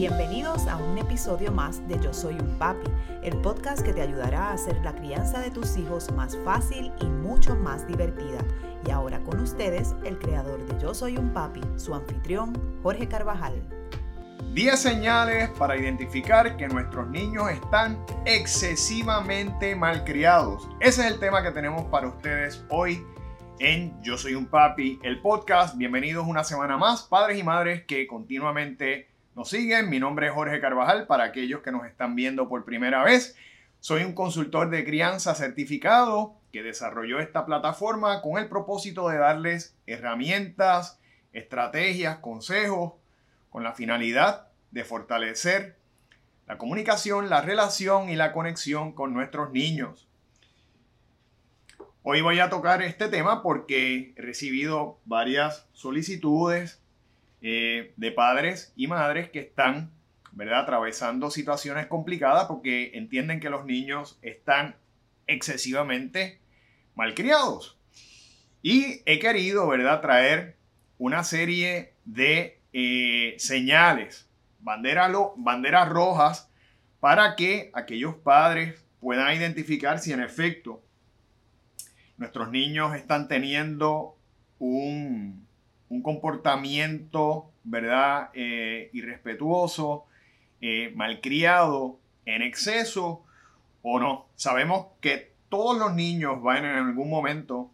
Bienvenidos a un episodio más de Yo Soy un Papi, el podcast que te ayudará a hacer la crianza de tus hijos más fácil y mucho más divertida. Y ahora con ustedes, el creador de Yo Soy un Papi, su anfitrión, Jorge Carvajal. 10 señales para identificar que nuestros niños están excesivamente malcriados. Ese es el tema que tenemos para ustedes hoy en Yo Soy un Papi, el podcast. Bienvenidos una semana más, padres y madres que continuamente siguen. Mi nombre es Jorge Carvajal, para aquellos que nos están viendo por primera vez. Soy un consultor de crianza certificado que desarrolló esta plataforma con el propósito de darles herramientas, estrategias, consejos, con la finalidad de fortalecer la comunicación, la relación y la conexión con nuestros niños. Hoy voy a tocar este tema porque he recibido varias solicitudes eh, de padres y madres que están, ¿verdad?, atravesando situaciones complicadas porque entienden que los niños están excesivamente malcriados. Y he querido, ¿verdad?, traer una serie de eh, señales, banderas, banderas rojas, para que aquellos padres puedan identificar si en efecto nuestros niños están teniendo un, un comportamiento, ¿verdad? Eh, irrespetuoso, eh, malcriado, en exceso o no. Sabemos que todos los niños van en algún momento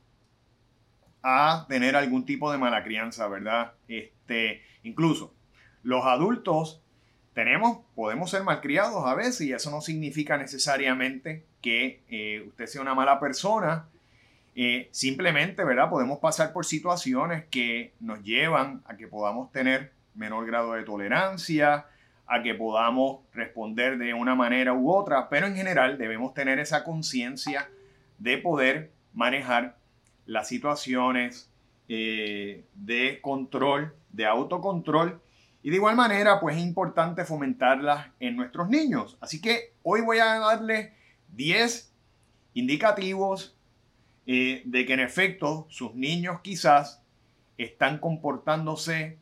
a tener algún tipo de mala crianza, ¿verdad? Este, incluso los adultos tenemos, podemos ser malcriados a veces y eso no significa necesariamente que eh, usted sea una mala persona eh, simplemente, ¿verdad? Podemos pasar por situaciones que nos llevan a que podamos tener menor grado de tolerancia, a que podamos responder de una manera u otra, pero en general debemos tener esa conciencia de poder manejar las situaciones eh, de control, de autocontrol, y de igual manera, pues es importante fomentarlas en nuestros niños. Así que hoy voy a darle 10 indicativos eh, de que en efecto sus niños quizás están comportándose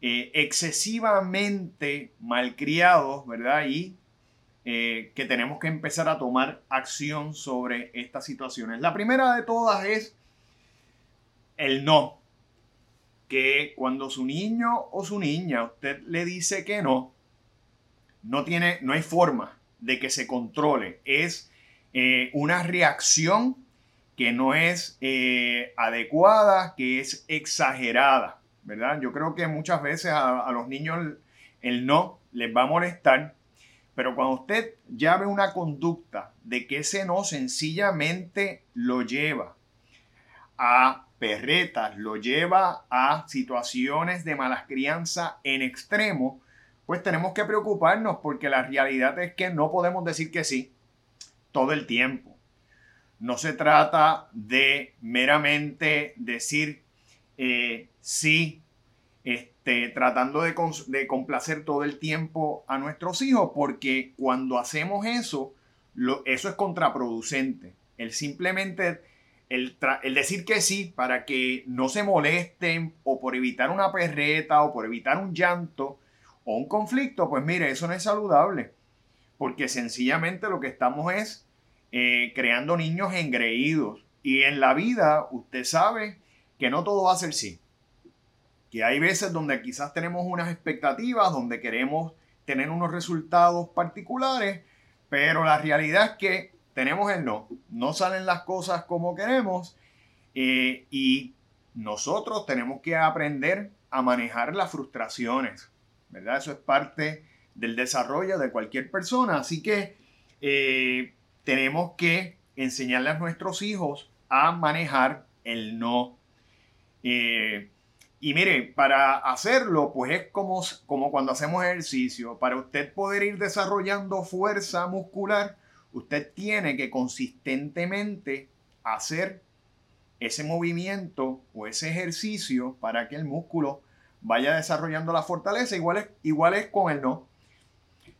eh, excesivamente malcriados, ¿verdad? Y eh, que tenemos que empezar a tomar acción sobre estas situaciones. La primera de todas es el no. Que cuando su niño o su niña usted le dice que no, no tiene, no hay forma de que se controle. Es una reacción que no es eh, adecuada, que es exagerada, ¿verdad? Yo creo que muchas veces a, los niños el, no les va a molestar, pero cuando usted ya ve una conducta de que ese no sencillamente lo lleva a perretas, lo lleva a situaciones de malas crianza en extremo, pues tenemos que preocuparnos porque la realidad es que no podemos decir que sí todo el tiempo. No se trata de meramente decir eh, sí, este, tratando de, complacer todo el tiempo a nuestros hijos, porque cuando hacemos eso, eso es contraproducente. El simplemente, el, el, decir que sí para que no se molesten o por evitar una perreta o por evitar un llanto o un conflicto, pues mire, eso no es saludable. Porque sencillamente lo que estamos es eh, creando niños engreídos. Y en la vida usted sabe que no todo va a ser sí. Que hay veces donde quizás tenemos unas expectativas, donde queremos tener unos resultados particulares, pero la realidad es que tenemos el no. No salen las cosas como queremos eh, y nosotros tenemos que aprender a manejar las frustraciones, ¿verdad? Eso es parte del desarrollo de cualquier persona. Así que eh, tenemos que enseñarle a nuestros hijos a manejar el no. Eh, y mire, para hacerlo, pues es como, como cuando hacemos ejercicio. Para usted poder ir desarrollando fuerza muscular, usted tiene que consistentemente hacer ese movimiento o ese ejercicio para que el músculo vaya desarrollando la fortaleza. Igual es, con el no.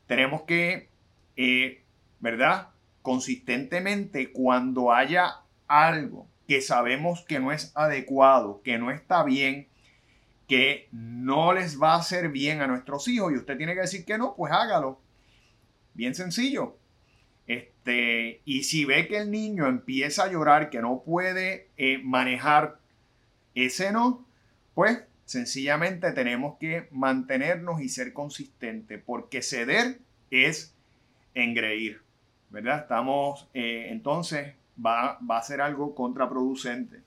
Tenemos que, eh, ¿verdad? Consistentemente cuando haya algo que sabemos que no es adecuado, que no está bien, que no les va a hacer bien a nuestros hijos y usted tiene que decir que no, pues hágalo. Bien sencillo. Este, y si ve que el niño empieza a llorar, que no puede eh, manejar ese no, pues sencillamente tenemos que mantenernos y ser consistentes, porque ceder es engreír, ¿verdad? Estamos, eh, entonces, va, va a ser algo contraproducente.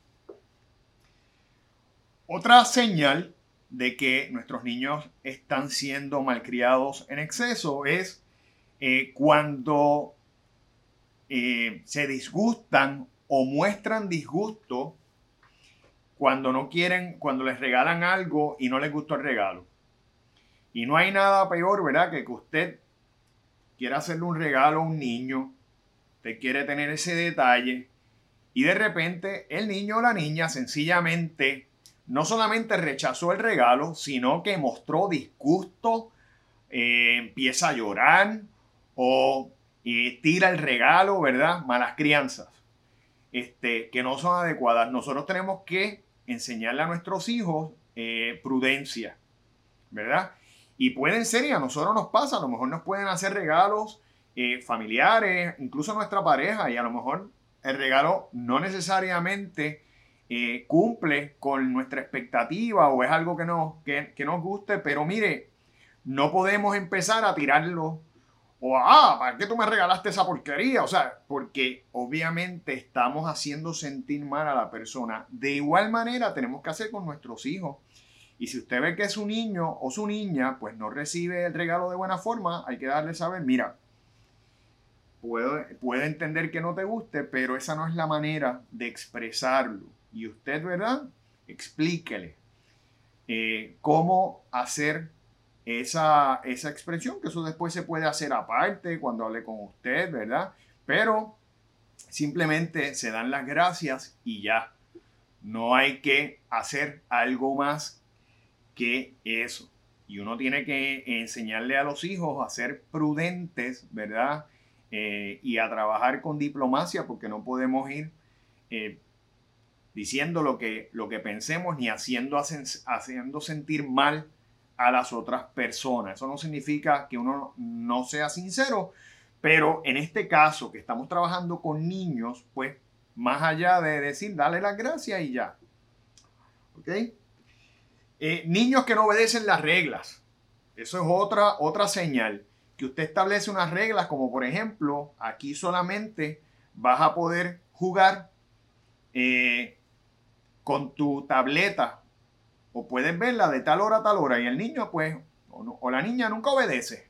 Otra señal de que nuestros niños están siendo malcriados en exceso es eh, cuando eh, se disgustan o muestran disgusto cuando no quieren, cuando les regalan algo y no les gustó el regalo. Y no hay nada peor, ¿verdad? Que que usted quiera hacerle un regalo a un niño, usted quiere tener ese detalle y de repente el niño o la niña sencillamente no solamente rechazó el regalo, sino que mostró disgusto, eh, empieza a llorar o tira el regalo, ¿verdad? Malas crianzas, este, que no son adecuadas. Nosotros tenemos que enseñarle a nuestros hijos eh, prudencia, ¿verdad? Y pueden ser, y a nosotros nos pasa, a lo mejor nos pueden hacer regalos eh, familiares, incluso nuestra pareja, y a lo mejor el regalo no necesariamente eh, cumple con nuestra expectativa o es algo que nos, que, que nos guste, pero mire, no podemos empezar a tirarlo o, ah, ¿para qué tú me regalaste esa porquería? O sea, porque obviamente estamos haciendo sentir mal a la persona. De igual manera tenemos que hacer con nuestros hijos. Y si usted ve que su niño o su niña, pues no recibe el regalo de buena forma, hay que darle saber, mira, puede, puede entender que no te guste, pero esa no es la manera de expresarlo. Y usted, ¿verdad? Explíquele eh, cómo hacer esa, esa expresión, que eso después se puede hacer aparte cuando hable con usted, ¿verdad? Pero simplemente se dan las gracias y ya. No hay que hacer algo más que eso. Y uno tiene que enseñarle a los hijos a ser prudentes, ¿verdad? Eh, y a trabajar con diplomacia porque no podemos ir eh, diciendo lo que, lo que pensemos ni haciendo, haciendo sentir mal a las otras personas. Eso no significa que uno no sea sincero, pero en este caso que estamos trabajando con niños, pues más allá de decir, dale las gracias y ya. ¿Ok? Eh, niños que no obedecen las reglas. Eso es otra, otra señal. Que usted establece unas reglas como por ejemplo, aquí solamente vas a poder jugar eh, con tu tableta o puedes verla de tal hora a tal hora y el niño pues o, la niña nunca obedece.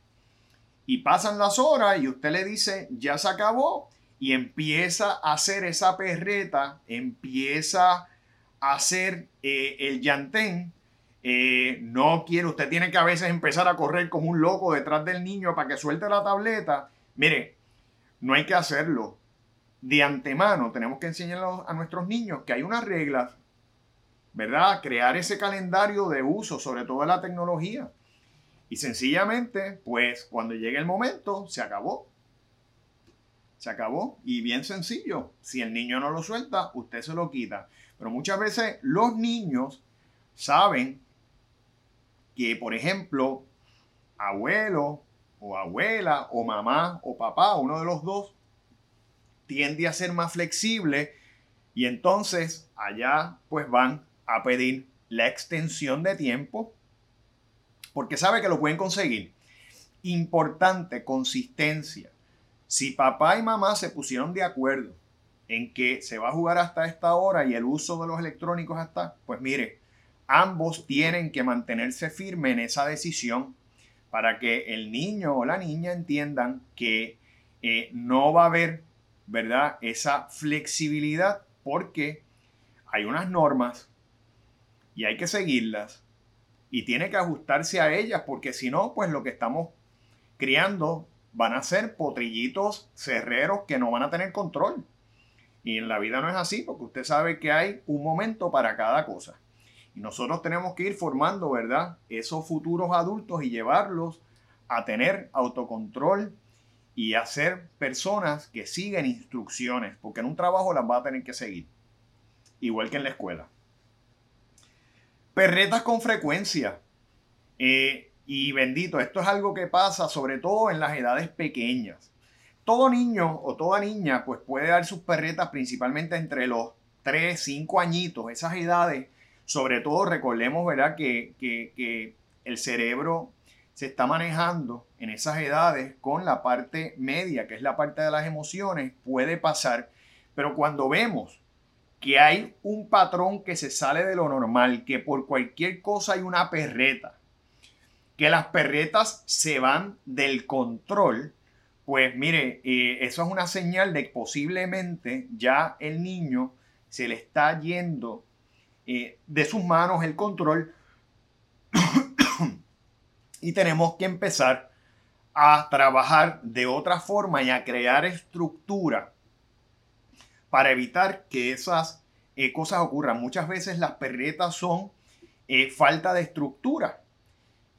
Y pasan las horas y usted le dice, ya se acabó y empieza a hacer esa perreta, empieza a hacer eh, el llantén. Eh, no quiere, usted tiene que a veces empezar a correr como un loco detrás del niño para que suelte la tableta. Mire, no hay que hacerlo. De antemano tenemos que enseñarle a nuestros niños que hay unas reglas ¿verdad? Crear ese calendario de uso, sobre todo de la tecnología. Y sencillamente, pues cuando llegue el momento, se acabó. Se acabó. Y bien sencillo. Si el niño no lo suelta, usted se lo quita. Pero muchas veces los niños saben que, por ejemplo, abuelo o abuela o mamá o papá, uno de los dos, tiende a ser más flexible y entonces allá pues van a pedir la extensión de tiempo porque sabe que lo pueden conseguir. Importante, consistencia. Si papá y mamá se pusieron de acuerdo en que se va a jugar hasta esta hora y el uso de los electrónicos hasta, pues mire, ambos tienen que mantenerse firmes en esa decisión para que el niño o la niña entiendan que eh, no va a haber, ¿verdad? Esa flexibilidad porque hay unas normas y hay que seguirlas y tiene que ajustarse a ellas porque si no, pues lo que estamos criando van a ser potrillitos cerreros que no van a tener control. Y en la vida no es así porque usted sabe que hay un momento para cada cosa. Y nosotros tenemos que ir formando, ¿verdad? Esos futuros adultos y llevarlos a tener autocontrol y a ser personas que siguen instrucciones, porque en un trabajo las va a tener que seguir, igual que en la escuela. Perretas con frecuencia. Eh, y bendito, esto es algo que pasa sobre todo en las edades pequeñas. Todo niño o toda niña pues puede dar sus perretas principalmente entre los 3, 5 añitos, esas edades. Sobre todo recordemos, ¿verdad? Que, que el cerebro se está manejando en esas edades con la parte media, que es la parte de las emociones, puede pasar. Pero cuando vemos que hay un patrón que se sale de lo normal, que por cualquier cosa hay una perreta, que las perretas se van del control, pues mire, eh, eso es una señal de que posiblemente ya el niño se le está yendo eh, de sus manos el control y tenemos que empezar a trabajar de otra forma y a crear estructura para evitar que esas eh, cosas ocurran. Muchas veces las perretas son eh, falta de estructura,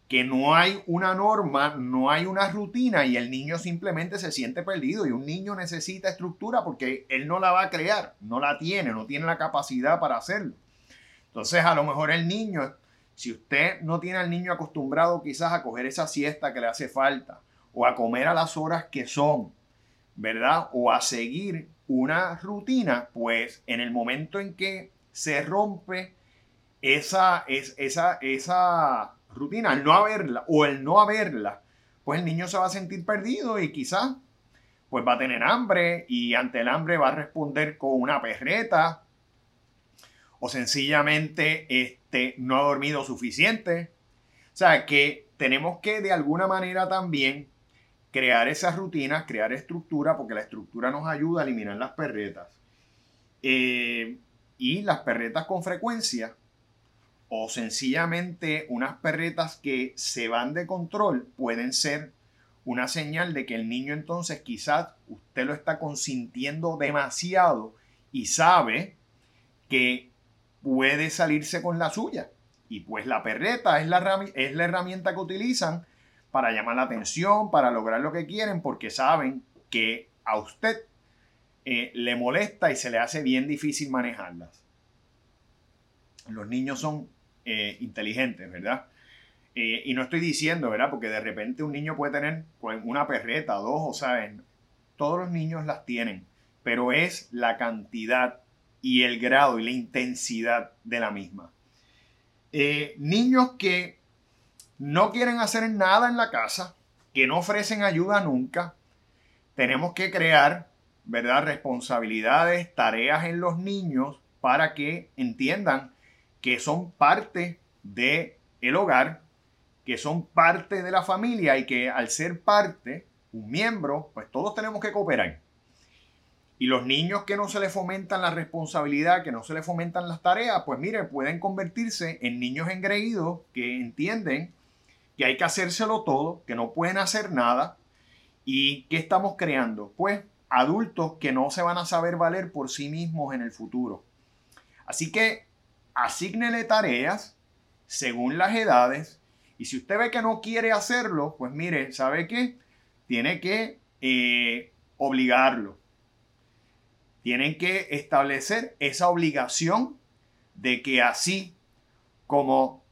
que no hay una norma, no hay una rutina y el niño simplemente se siente perdido y un niño necesita estructura porque él no la va a crear, no la tiene, no tiene la capacidad para hacerlo. Entonces a lo mejor el niño, si usted no tiene al niño acostumbrado quizás a coger esa siesta que le hace falta o a comer a las horas que son, ¿verdad? O a seguir una rutina, pues en el momento en que se rompe esa, es, esa, esa rutina, al no haberla o el no haberla, pues el niño se va a sentir perdido y quizás pues va a tener hambre y ante el hambre va a responder con una perreta o sencillamente este, no ha dormido suficiente. O sea que tenemos que de alguna manera también crear esas rutinas, crear estructura, porque la estructura nos ayuda a eliminar las perretas. Eh, y las perretas con frecuencia, o sencillamente unas perretas que se van de control, pueden ser una señal de que el niño entonces quizás usted lo está consintiendo demasiado y sabe que puede salirse con la suya. Y pues la perreta es la, es la herramienta que utilizan para llamar la atención, para lograr lo que quieren, porque saben que a usted eh, le molesta y se le hace bien difícil manejarlas. Los niños son eh, inteligentes, ¿verdad? Eh, y no estoy diciendo, ¿verdad? Porque de repente un niño puede tener pues, una perreta, dos, o sea, todos los niños las tienen, pero es la cantidad y el grado y la intensidad de la misma. niños que no quieren hacer nada en la casa, que no ofrecen ayuda nunca, tenemos que crear, ¿verdad? Responsabilidades, tareas en los niños para que entiendan que son parte del el hogar, que son parte de la familia y que al ser parte, un miembro, pues todos tenemos que cooperar. Y los niños que no se les fomentan la responsabilidad, que no se les fomentan las tareas, pues mire, pueden convertirse en niños engreídos que entienden que hay que hacérselo todo, que no pueden hacer nada. ¿Y qué estamos creando? Pues adultos que no se van a saber valer por sí mismos en el futuro. Así que asígnele tareas según las edades. Y si usted ve que no quiere hacerlo, pues mire, ¿sabe qué? Tiene que eh, obligarlo. Tienen que establecer esa obligación de que así como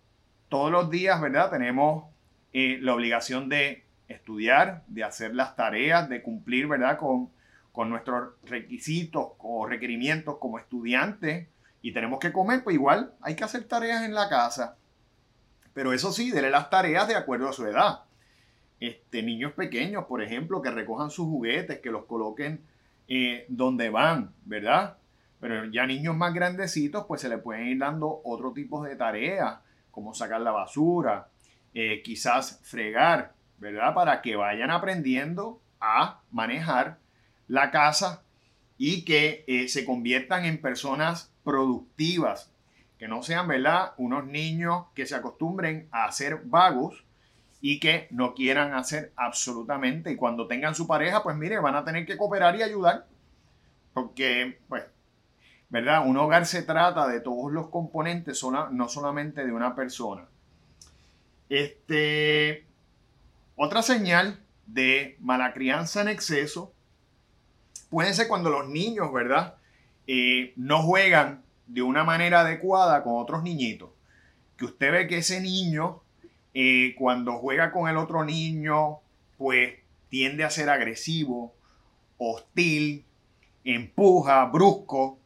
todos los días, ¿verdad? Tenemos eh, la obligación de estudiar, de hacer las tareas, de cumplir, ¿verdad? Con, con nuestros requisitos o requerimientos como estudiantes y tenemos que comer, pues igual hay que hacer tareas en la casa. Pero eso sí, dele las tareas de acuerdo a su edad. Este, niños pequeños, por ejemplo, que recojan sus juguetes, que los coloquen eh, donde van, ¿verdad? Pero ya niños más grandecitos, pues se le pueden ir dando otro tipo de tareas, como sacar la basura, eh, quizás fregar, ¿verdad? Para que vayan aprendiendo a manejar la casa y que eh, se conviertan en personas productivas, que no sean, ¿verdad? Unos niños que se acostumbren a ser vagos y que no quieran hacer absolutamente. Y cuando tengan su pareja, pues mire, van a tener que cooperar y ayudar. Porque, pues, ¿verdad? Un hogar se trata de todos los componentes, no solamente de una persona. Este, otra señal de mala crianza en exceso puede ser cuando los niños, ¿verdad? Eh, no juegan de una manera adecuada con otros niñitos. que usted ve que ese niño, cuando juega con el otro niño, pues tiende a ser agresivo, hostil, empuja, brusco.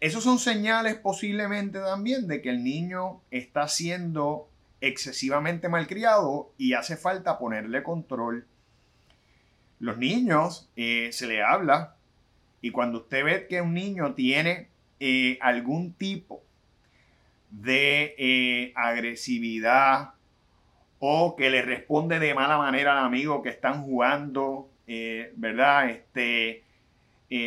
Esos son señales posiblemente también de que el niño está siendo excesivamente malcriado y hace falta ponerle control. Los niños eh, se le habla y cuando usted ve que un niño tiene eh, algún tipo de eh, agresividad o que le responde de mala manera al amigo que están jugando, ¿verdad? Este,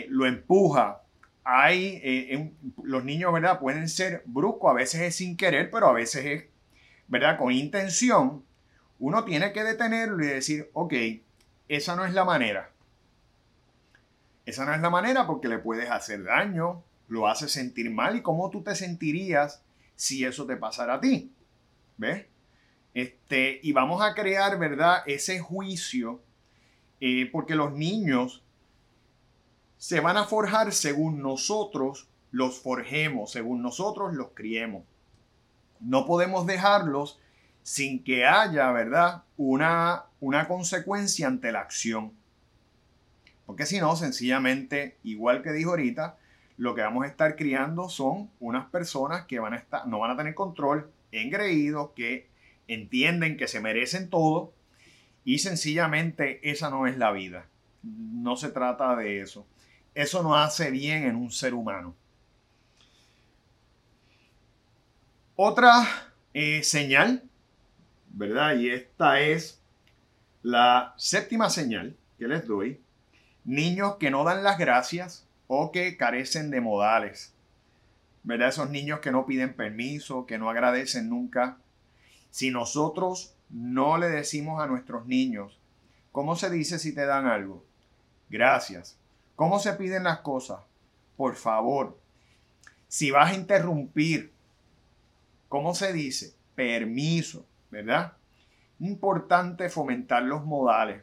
lo empuja. Hay, los niños, ¿verdad? Pueden ser bruscos, a veces es sin querer, pero a veces es ¿verdad? Con intención, uno tiene que detenerlo y decir, ok, esa no es la manera. Esa no es la manera porque le puedes hacer daño, lo hace sentir mal y cómo tú te sentirías si eso te pasara a ti. ¿Ves? Este, y vamos a crear, ¿verdad? Ese juicio, eh, porque los niños se van a forjar según nosotros los forjemos, según nosotros los criemos no podemos dejarlos sin que haya, ¿verdad? Una, una consecuencia ante la acción. Porque si no, sencillamente, igual que dijo ahorita, lo que vamos a estar criando son unas personas que van a estar, no van a tener control, engreídos, que entienden que se merecen todo y sencillamente esa no es la vida. No se trata de eso. Eso no hace bien en un ser humano. Otra eh, señal, ¿verdad? Y esta es la séptima señal que les doy. Niños que no dan las gracias o que carecen de modales. ¿Verdad? Esos niños que no piden permiso, que no agradecen nunca. Si nosotros no le decimos a nuestros niños, ¿cómo se dice si te dan algo? Gracias. ¿Cómo se piden las cosas? Por favor. Si vas a interrumpir ¿cómo se dice? Permiso, ¿verdad? Importante fomentar los modales,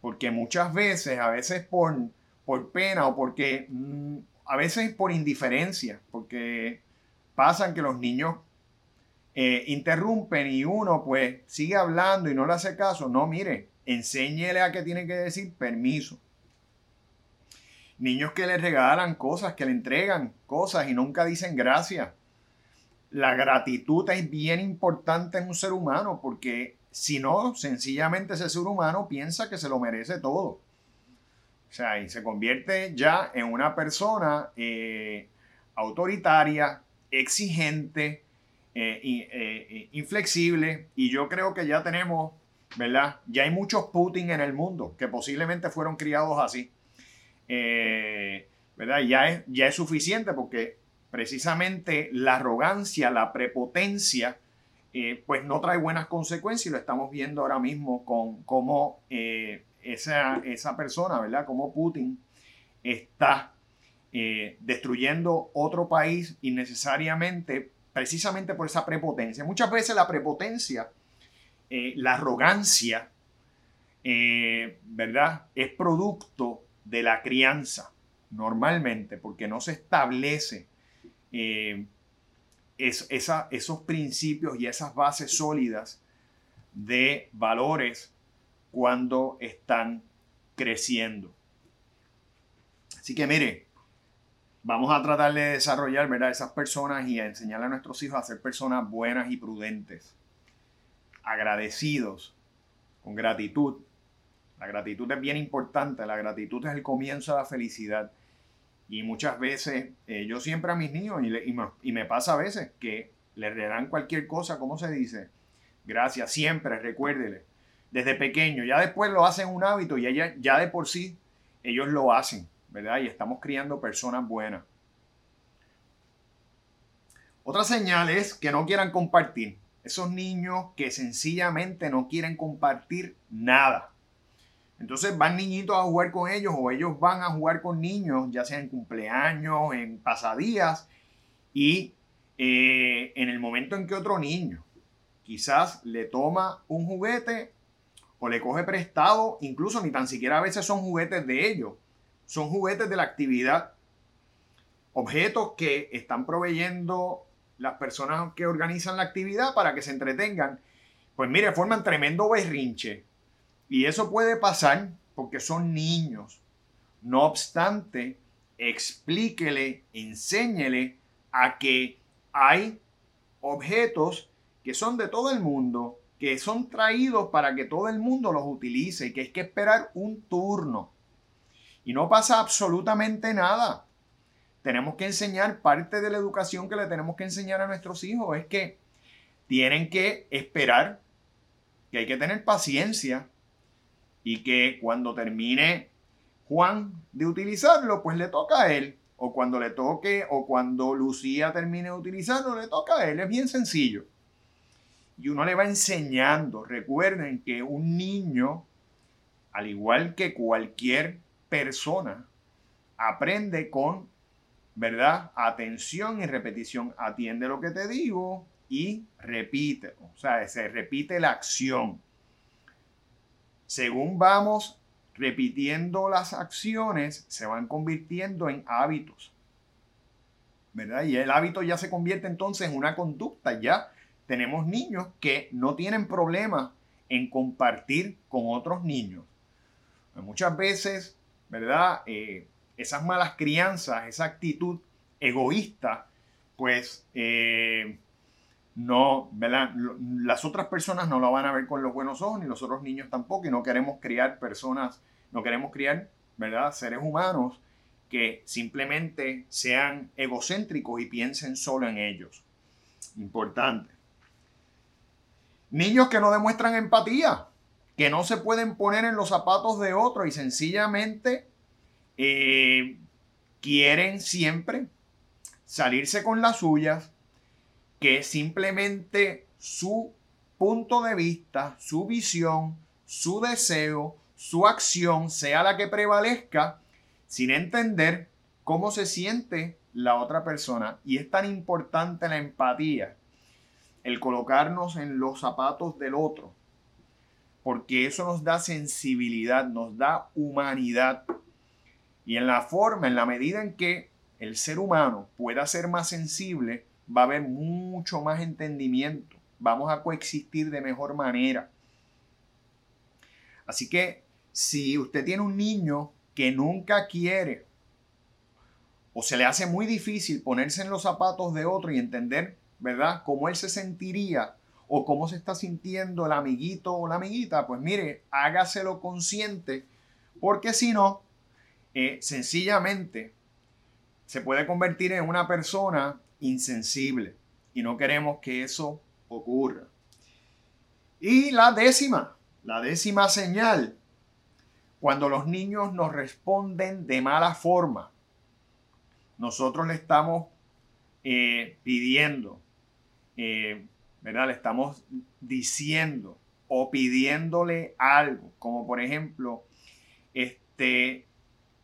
porque muchas veces, a veces por, por pena o porque, mm, a veces por indiferencia, porque pasan que los niños eh, interrumpen y uno pues sigue hablando y no le hace caso. No, mire, enséñele a que tiene que decir permiso. Niños que le regalan cosas, que le entregan cosas y nunca dicen gracias la gratitud es bien importante en un ser humano porque si no, sencillamente ese ser humano piensa que se lo merece todo. O sea, y se convierte ya en una persona eh, autoritaria, exigente, eh, eh, inflexible. Y yo creo que ya tenemos, ¿verdad? Ya hay muchos Putin en el mundo que posiblemente fueron criados así. ¿Verdad? Ya es, ya es suficiente porque precisamente la arrogancia, la prepotencia, eh, pues no trae buenas consecuencias y lo estamos viendo ahora mismo con cómo eh, esa, esa, persona, ¿verdad? Como Putin está eh, destruyendo otro país innecesariamente, precisamente por esa prepotencia. Muchas veces la prepotencia, la arrogancia, ¿verdad? Es producto de la crianza, normalmente, porque no se establece eh, es, esos principios y esas bases sólidas de valores cuando están creciendo. Así que mire, vamos a tratar de desarrollar ¿verdad? esas personas y a enseñarle a nuestros hijos a ser personas buenas y prudentes, agradecidos, con gratitud. La gratitud es bien importante, la gratitud es el comienzo de la felicidad. Y muchas veces, eh, yo siempre a mis niños, y, me, pasa a veces que le dan cualquier cosa, ¿cómo se dice? Gracias, siempre, recuérdele. Desde pequeño, ya después lo hacen un hábito y ella, ya de por sí ellos lo hacen, ¿verdad? Y estamos criando personas buenas. Otra señal es que no quieran compartir. Esos niños que sencillamente no quieren compartir nada. Entonces van niñitos a jugar con ellos o ellos van a jugar con niños, ya sea en cumpleaños, en pasadías, y eh, en el momento en que otro niño quizás le toma un juguete o le coge prestado, incluso ni tan siquiera a veces son juguetes de ellos, son juguetes de la actividad, objetos que están proveyendo las personas que organizan la actividad para que se entretengan, pues mire, forman tremendo berrinche. Y eso puede pasar porque son niños. No obstante, explíquele, enséñele a que hay objetos que son de todo el mundo, que son traídos para que todo el mundo los utilice y que hay que esperar un turno. Y no pasa absolutamente nada. Tenemos que enseñar parte de la educación que le tenemos que enseñar a nuestros hijos. Es que tienen que esperar, que hay que tener paciencia y que cuando termine Juan de utilizarlo, pues le toca a él. O cuando le toque, o cuando Lucía termine de utilizarlo, le toca a él. Es bien sencillo. Y uno le va enseñando. Recuerden que un niño, al igual que cualquier persona, aprende con, ¿verdad? Atención y repetición. Atiende lo que te digo y repite. O sea, se repite la acción. Según vamos repitiendo las acciones, se van convirtiendo en hábitos. ¿Verdad? Y el hábito ya se convierte entonces en una conducta. Ya tenemos niños que no tienen problema en compartir con otros niños. Muchas veces, ¿verdad? Eh, esas malas crianzas, esa actitud egoísta, pues eh, no, ¿verdad? Las otras personas no lo van a ver con los buenos ojos, ni los otros niños tampoco, y no queremos criar personas, no queremos criar, ¿verdad? Seres humanos que simplemente sean egocéntricos y piensen solo en ellos. Importante. Niños que no demuestran empatía, que no se pueden poner en los zapatos de otro y sencillamente eh, quieren siempre salirse con las suyas, que simplemente su punto de vista, su visión, su deseo, su acción sea la que prevalezca sin entender cómo se siente la otra persona. Y es tan importante la empatía, el colocarnos en los zapatos del otro, porque eso nos da sensibilidad, nos da humanidad. Y en la forma, en la medida en que el ser humano pueda ser más sensible, va a haber mucho más entendimiento, vamos a coexistir de mejor manera. Así que si usted tiene un niño que nunca quiere o se le hace muy difícil ponerse en los zapatos de otro y entender, ¿verdad?, cómo él se sentiría o cómo se está sintiendo el amiguito o la amiguita, pues mire, hágaselo consciente, porque si no, eh, sencillamente se puede convertir en una persona insensible y no queremos que eso ocurra. Y la décima, la décima señal, cuando los niños nos responden de mala forma, nosotros le estamos eh, pidiendo, eh, ¿verdad? Le estamos diciendo o pidiéndole algo, como por ejemplo, este,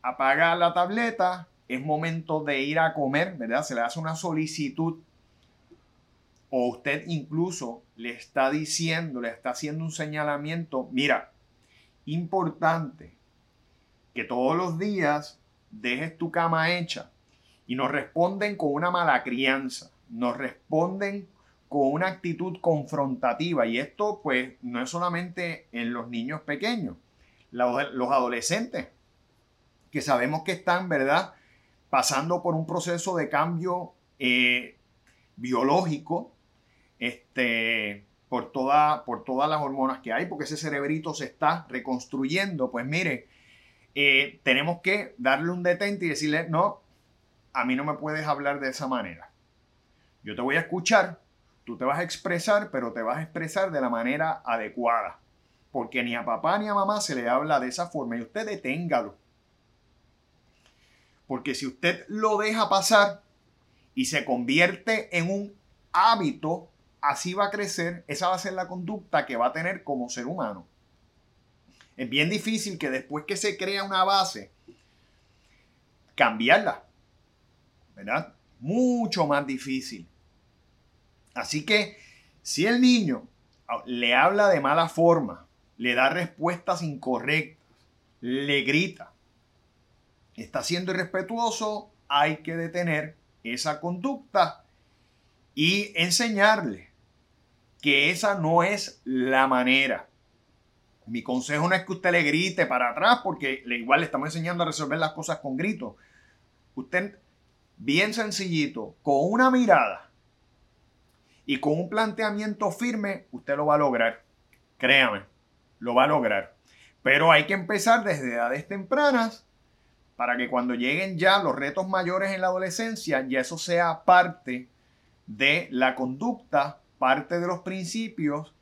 apaga la tableta es momento de ir a comer, ¿verdad? Se le hace una solicitud o usted incluso le está diciendo, le está haciendo un señalamiento, mira, importante que todos los días dejes tu cama hecha y nos responden con una mala crianza, nos responden con una actitud confrontativa y esto pues no es solamente en los niños pequeños, los adolescentes que sabemos que están, ¿verdad? pasando por un proceso de cambio eh, biológico, este, por, toda, por todas las hormonas que hay, porque ese cerebrito se está reconstruyendo, pues mire, eh, tenemos que darle un detente y decirle, no, a mí no me puedes hablar de esa manera. Yo te voy a escuchar, tú te vas a expresar, pero te vas a expresar de la manera adecuada. Porque ni a papá ni a mamá se le habla de esa forma y usted deténgalo porque si usted lo deja pasar y se convierte en un hábito, así va a crecer, esa va a ser la conducta que va a tener como ser humano. Es bien difícil que después que se crea una base, cambiarla. ¿Verdad? Mucho más difícil. Así que si el niño le habla de mala forma, le da respuestas incorrectas, le grita, está siendo irrespetuoso, hay que detener esa conducta y enseñarle que esa no es la manera. Mi consejo no es que usted le grite para atrás porque igual le estamos enseñando a resolver las cosas con gritos. Usted, bien sencillito, con una mirada y con un planteamiento firme, usted lo va a lograr. Créame, lo va a lograr. Pero hay que empezar desde edades tempranas para que cuando lleguen ya los retos mayores en la adolescencia, ya eso sea parte de la conducta, parte de los principios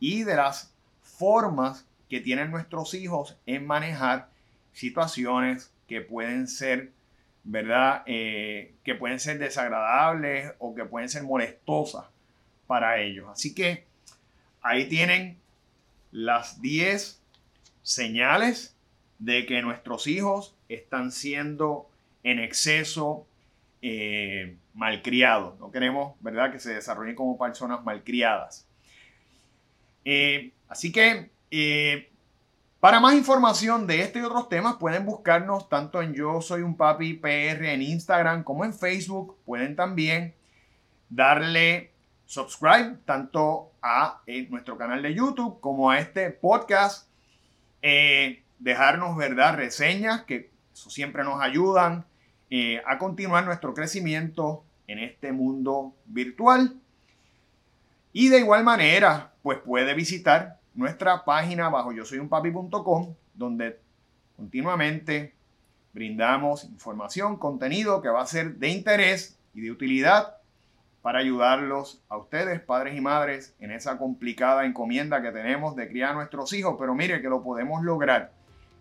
y de las formas que tienen nuestros hijos en manejar situaciones que pueden ser, ¿verdad? Eh, que pueden ser desagradables o que pueden ser molestosas para ellos. Así que ahí tienen las 10 señales de que nuestros hijos están siendo en exceso eh, malcriados. No queremos, ¿verdad?, que se desarrollen como personas malcriadas. Eh, así que, eh, para más información de este y otros temas, pueden buscarnos tanto en Yo Soy un Papi PR en Instagram como en Facebook. Pueden también darle subscribe tanto a nuestro canal de YouTube como a este podcast. dejarnos, ¿verdad?, reseñas que eso siempre nos ayudan eh, a continuar nuestro crecimiento en este mundo virtual. Y de igual manera, pues puede visitar nuestra página bajo yo soy un papi.com, donde continuamente brindamos información, contenido que va a ser de interés y de utilidad para ayudarlos a ustedes, padres y madres, en esa complicada encomienda que tenemos de criar a nuestros hijos. Pero mire que lo podemos lograr.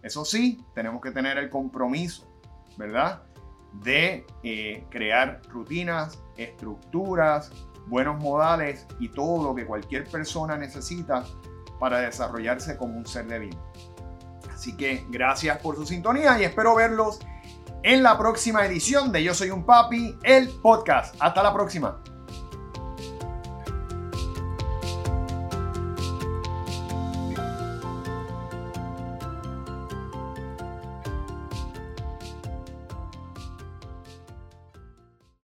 Eso sí, tenemos que tener el compromiso, ¿verdad? de eh, crear rutinas, estructuras, buenos modales y todo lo que cualquier persona necesita para desarrollarse como un ser de vida. Así que gracias por su sintonía y espero verlos en la próxima edición de Yo Soy un Papi, el podcast. Hasta la próxima.